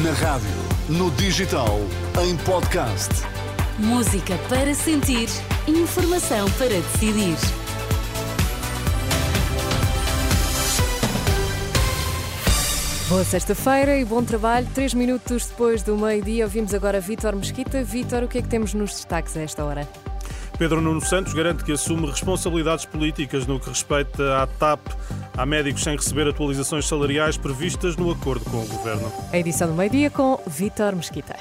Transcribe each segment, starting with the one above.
Na rádio, no digital, em podcast. Música para sentir, informação para decidir. Boa sexta-feira e bom trabalho. Três minutos depois do meio-dia, ouvimos agora Vítor Mesquita. Vítor, o que é que temos nos destaques a esta hora? Pedro Nuno Santos garante que assume responsabilidades políticas no que respeita à TAP. Há médicos sem receber atualizações salariais previstas no acordo com o governo. A edição do meio-dia com Vítor Mesquita.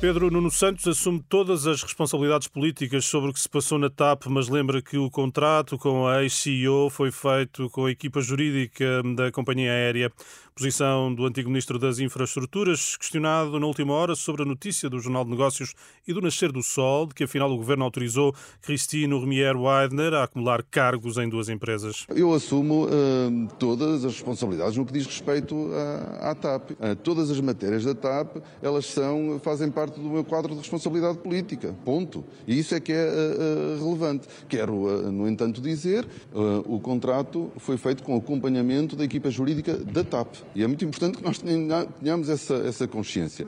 Pedro Nuno Santos assume todas as responsabilidades políticas sobre o que se passou na TAP, mas lembra que o contrato com a ex-CEO foi feito com a equipa jurídica da companhia aérea. Posição do antigo Ministro das Infraestruturas, questionado na última hora sobre a notícia do Jornal de Negócios e do Nascer do Sol, de que afinal o Governo autorizou Cristino Remier Weidner a acumular cargos em duas empresas. Eu assumo uh, todas as responsabilidades no que diz respeito à, à TAP. Uh, todas as matérias da TAP, elas são, fazem parte do meu quadro de responsabilidade política. Ponto. E isso é que é uh, relevante. Quero, no entanto, dizer, o contrato foi feito com acompanhamento da equipa jurídica da TAP. E é muito importante que nós tenhamos essa, essa consciência.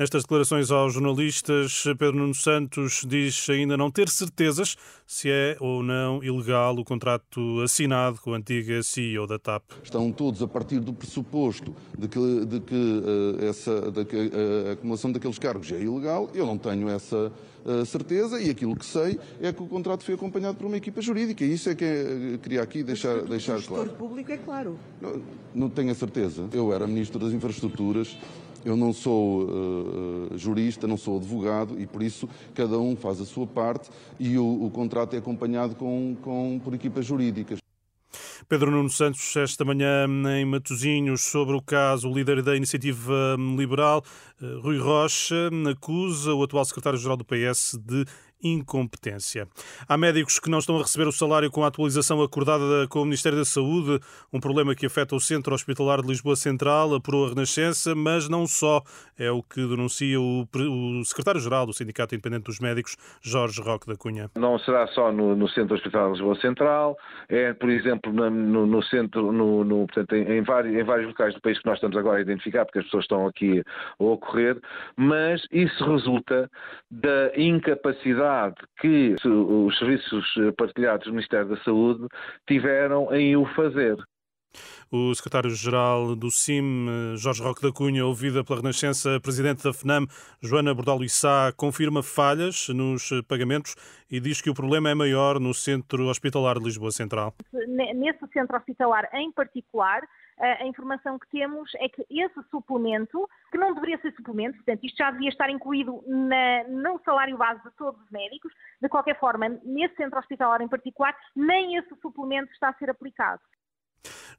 Nestas declarações aos jornalistas, Pedro Nuno Santos diz ainda não ter certezas se é ou não ilegal o contrato assinado com a antiga CEO da TAP. Estão todos a partir do pressuposto de que, de que, uh, essa, de que uh, a acumulação daqueles cargos é ilegal. Eu não tenho essa uh, certeza e aquilo que sei é que o contrato foi acompanhado por uma equipa jurídica. E isso é que é, queria aqui deixar, deixar claro. O público é claro. Não, não tenho a certeza. Eu era Ministro das Infraestruturas eu não sou uh, jurista, não sou advogado e por isso cada um faz a sua parte e o, o contrato é acompanhado com, com, por equipas jurídicas. Pedro Nuno Santos, esta manhã em Matosinhos, sobre o caso, o líder da Iniciativa Liberal, eh, Rui Rocha, acusa o atual secretário-geral do PS de incompetência. Há médicos que não estão a receber o salário com a atualização acordada com o Ministério da Saúde, um problema que afeta o Centro Hospitalar de Lisboa Central, apurou a Renascença, mas não só. É o que denuncia o, secretário-geral do Sindicato Independente dos Médicos, Jorge Roque da Cunha. Não será só no, no Centro Hospitalar de Lisboa Central, é, por exemplo, no, no centro, no, no portanto, em, em, vários, em vários locais do país que nós estamos agora a identificar, porque as pessoas estão aqui a ocorrer, mas isso resulta da incapacidade que os serviços partilhados do Ministério da Saúde tiveram em o fazer. O secretário-geral do CIM, Jorge Roque da Cunha, ouvida pela Renascença, presidente da FNAM, Joana Bordalo Issá, confirma falhas nos pagamentos e diz que o problema é maior no Centro Hospitalar de Lisboa Central. Nesse centro hospitalar em particular, a informação que temos é que esse suplemento, que não deveria ser suplemento, portanto, isto já devia estar incluído na, no salário base de todos os médicos, de qualquer forma, nesse centro hospitalar em particular, nem esse suplemento está a ser aplicado.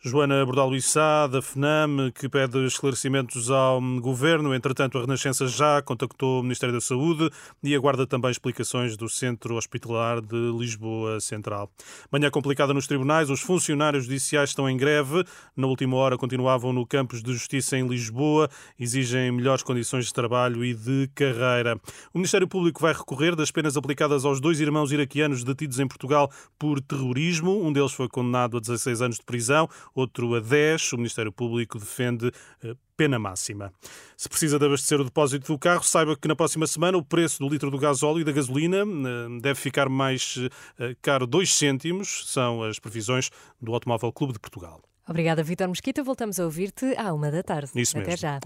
Joana Bordal Issá, da FNAM, que pede esclarecimentos ao Governo. Entretanto, a Renascença já contactou o Ministério da Saúde e aguarda também explicações do Centro Hospitalar de Lisboa Central. Manhã complicada nos tribunais, os funcionários judiciais estão em greve. Na última hora continuavam no campus de justiça em Lisboa, exigem melhores condições de trabalho e de carreira. O Ministério Público vai recorrer das penas aplicadas aos dois irmãos iraquianos detidos em Portugal por terrorismo. Um deles foi condenado a 16 anos de prisão outro a 10. O Ministério Público defende eh, pena máxima. Se precisa de abastecer o depósito do carro, saiba que na próxima semana o preço do litro do gasóleo e da gasolina eh, deve ficar mais eh, caro 2 cêntimos, são as previsões do Automóvel Clube de Portugal. Obrigada, Vitor Mesquita. Voltamos a ouvir-te à uma da tarde. Isso Até mesmo. já.